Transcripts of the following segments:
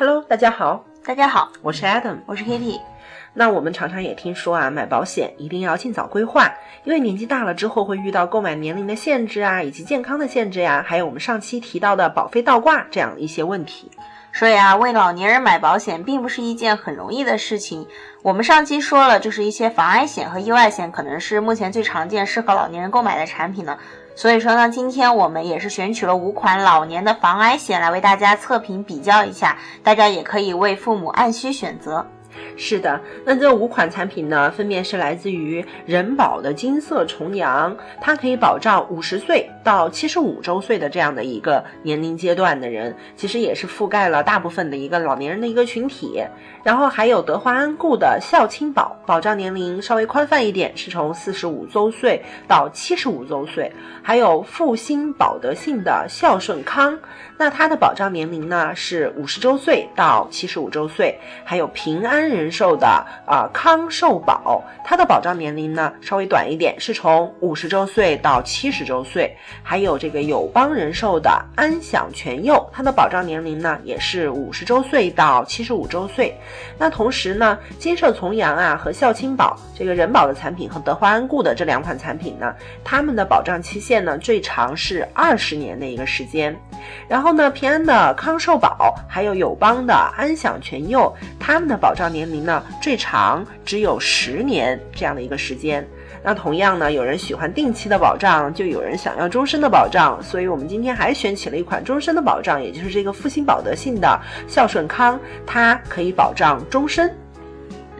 Hello，大家好，大家好，我是 Adam，我是 Kitty。那我们常常也听说啊，买保险一定要尽早规划，因为年纪大了之后会遇到购买年龄的限制啊，以及健康的限制呀，还有我们上期提到的保费倒挂这样一些问题。所以啊，为老年人买保险并不是一件很容易的事情。我们上期说了，就是一些防癌险和意外险可能是目前最常见适合老年人购买的产品呢。所以说呢，今天我们也是选取了五款老年的防癌险来为大家测评比较一下，大家也可以为父母按需选择。是的，那这五款产品呢，分别是来自于人保的金色重阳，它可以保障五十岁到七十五周岁的这样的一个年龄阶段的人，其实也是覆盖了大部分的一个老年人的一个群体。然后还有德华安固的孝亲保，保障年龄稍微宽泛一点，是从四十五周岁到七十五周岁。还有复兴保德信的孝顺康，那它的保障年龄呢是五十周岁到七十五周岁。还有平安安人寿的啊康寿保，它的保障年龄呢稍微短一点，是从五十周岁到七十周岁。还有这个友邦人寿的安享全佑，它的保障年龄呢也是五十周岁到七十五周岁。那同时呢，金色重阳啊和孝亲保这个人保的产品和德华安固的这两款产品呢，它们的保障期限呢最长是二十年的一个时间。然后呢，平安的康寿保还有友邦的安享全佑，它们的保障年龄呢最长只有十年这样的一个时间。那同样呢，有人喜欢定期的保障，就有人想要终身的保障，所以我们今天还选起了一款终身的保障，也就是这个复兴保德信的孝顺康，它可以保障终身。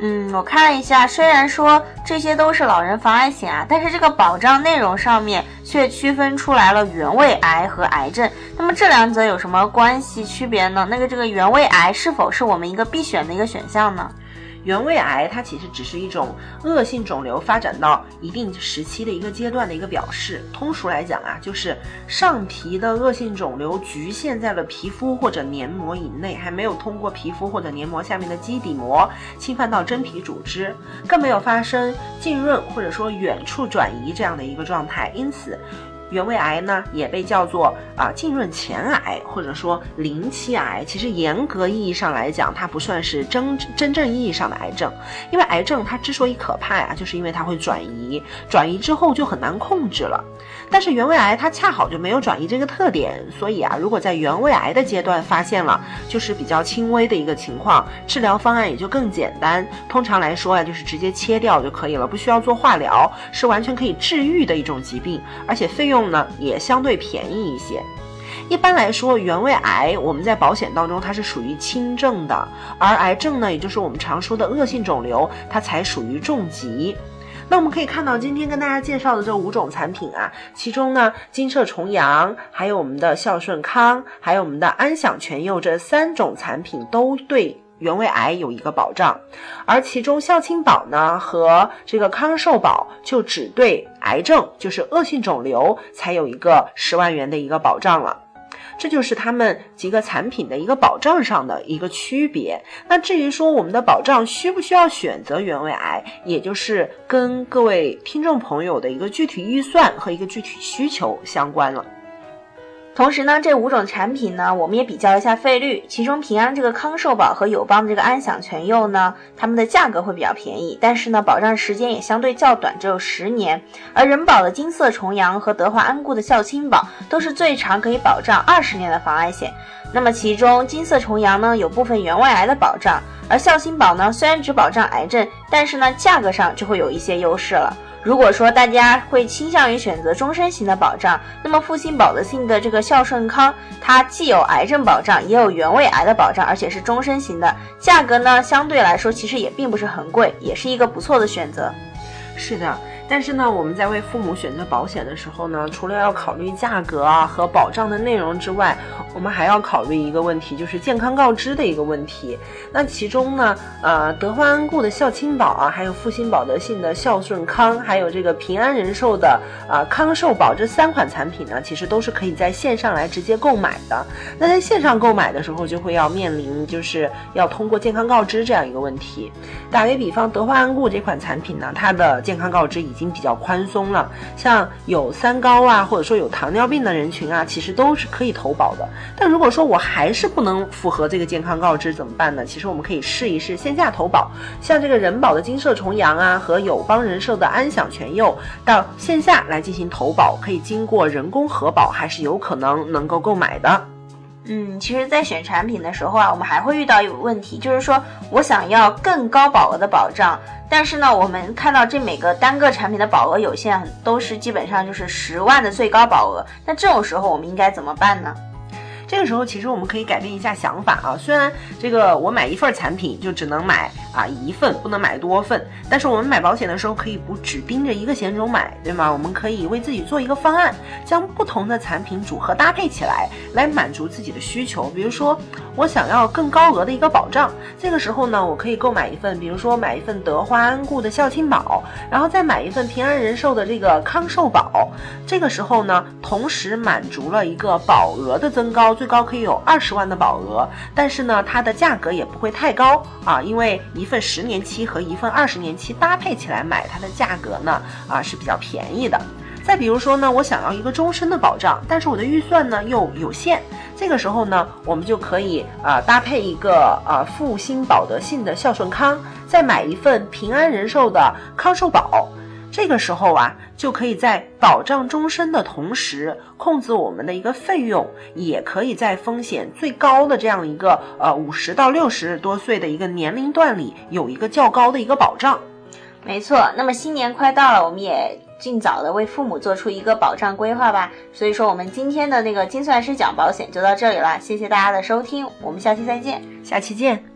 嗯，我看了一下，虽然说这些都是老人防癌险啊，但是这个保障内容上面却区分出来了原位癌和癌症。那么这两者有什么关系区别呢？那个这个原位癌是否是我们一个必选的一个选项呢？原位癌它其实只是一种恶性肿瘤发展到一定时期的一个阶段的一个表示。通俗来讲啊，就是上皮的恶性肿瘤局限在了皮肤或者黏膜以内，还没有通过皮肤或者黏膜下面的基底膜侵犯到真皮组织，更没有发生浸润或者说远处转移这样的一个状态。因此。原位癌呢，也被叫做啊浸润前癌，或者说临期癌。其实严格意义上来讲，它不算是真真正意义上的癌症，因为癌症它之所以可怕呀，就是因为它会转移，转移之后就很难控制了。但是原位癌它恰好就没有转移这个特点，所以啊，如果在原位癌的阶段发现了，就是比较轻微的一个情况，治疗方案也就更简单。通常来说啊，就是直接切掉就可以了，不需要做化疗，是完全可以治愈的一种疾病，而且费用呢也相对便宜一些。一般来说，原位癌我们在保险当中它是属于轻症的，而癌症呢，也就是我们常说的恶性肿瘤，它才属于重疾。那我们可以看到，今天跟大家介绍的这五种产品啊，其中呢，金色重阳，还有我们的孝顺康，还有我们的安享全佑这三种产品都对原位癌有一个保障，而其中孝亲保呢和这个康寿保就只对癌症，就是恶性肿瘤才有一个十万元的一个保障了。这就是他们几个产品的一个保障上的一个区别。那至于说我们的保障需不需要选择原位癌，也就是跟各位听众朋友的一个具体预算和一个具体需求相关了。同时呢，这五种产品呢，我们也比较一下费率。其中平安这个康寿保和友邦的这个安享全佑呢，它们的价格会比较便宜，但是呢，保障时间也相对较短，只有十年。而人保的金色重阳和德华安固的孝亲保都是最长可以保障二十年的防癌险。那么其中金色重阳呢，有部分原位癌的保障，而孝亲保呢，虽然只保障癌症，但是呢，价格上就会有一些优势了。如果说大家会倾向于选择终身型的保障，那么复兴保德信的这个孝顺康，它既有癌症保障，也有原位癌的保障，而且是终身型的，价格呢相对来说其实也并不是很贵，也是一个不错的选择。是的。但是呢，我们在为父母选择保险的时候呢，除了要考虑价格啊和保障的内容之外，我们还要考虑一个问题，就是健康告知的一个问题。那其中呢，呃，德华安固的孝亲保啊，还有复兴保德信的孝顺康，还有这个平安人寿的啊康寿保这三款产品呢，其实都是可以在线上来直接购买的。那在线上购买的时候，就会要面临就是要通过健康告知这样一个问题。打个比方，德华安固这款产品呢，它的健康告知。已经比较宽松了，像有三高啊，或者说有糖尿病的人群啊，其实都是可以投保的。但如果说我还是不能符合这个健康告知怎么办呢？其实我们可以试一试线下投保，像这个人保的金色重阳啊和友邦人寿的安享全佑，到线下来进行投保，可以经过人工核保，还是有可能能够购买的。嗯，其实，在选产品的时候啊，我们还会遇到一个问题，就是说我想要更高保额的保障，但是呢，我们看到这每个单个产品的保额有限，都是基本上就是十万的最高保额。那这种时候，我们应该怎么办呢？这个时候，其实我们可以改变一下想法啊。虽然这个我买一份产品就只能买啊一份，不能买多份，但是我们买保险的时候可以不只盯着一个险种买，对吗？我们可以为自己做一个方案，将不同的产品组合搭配起来，来满足自己的需求。比如说，我想要更高额的一个保障，这个时候呢，我可以购买一份，比如说买一份德华安固的孝亲保，然后再买一份平安人寿的这个康寿保。这个时候呢，同时满足了一个保额的增高。最高可以有二十万的保额，但是呢，它的价格也不会太高啊，因为一份十年期和一份二十年期搭配起来买，它的价格呢啊是比较便宜的。再比如说呢，我想要一个终身的保障，但是我的预算呢又有限，这个时候呢，我们就可以啊搭配一个啊复兴保德信的孝顺康，再买一份平安人寿的康寿保。这个时候啊，就可以在保障终身的同时，控制我们的一个费用，也可以在风险最高的这样一个呃五十到六十多岁的一个年龄段里，有一个较高的一个保障。没错，那么新年快到了，我们也尽早的为父母做出一个保障规划吧。所以说，我们今天的那个精算师讲保险就到这里了，谢谢大家的收听，我们下期再见，下期见。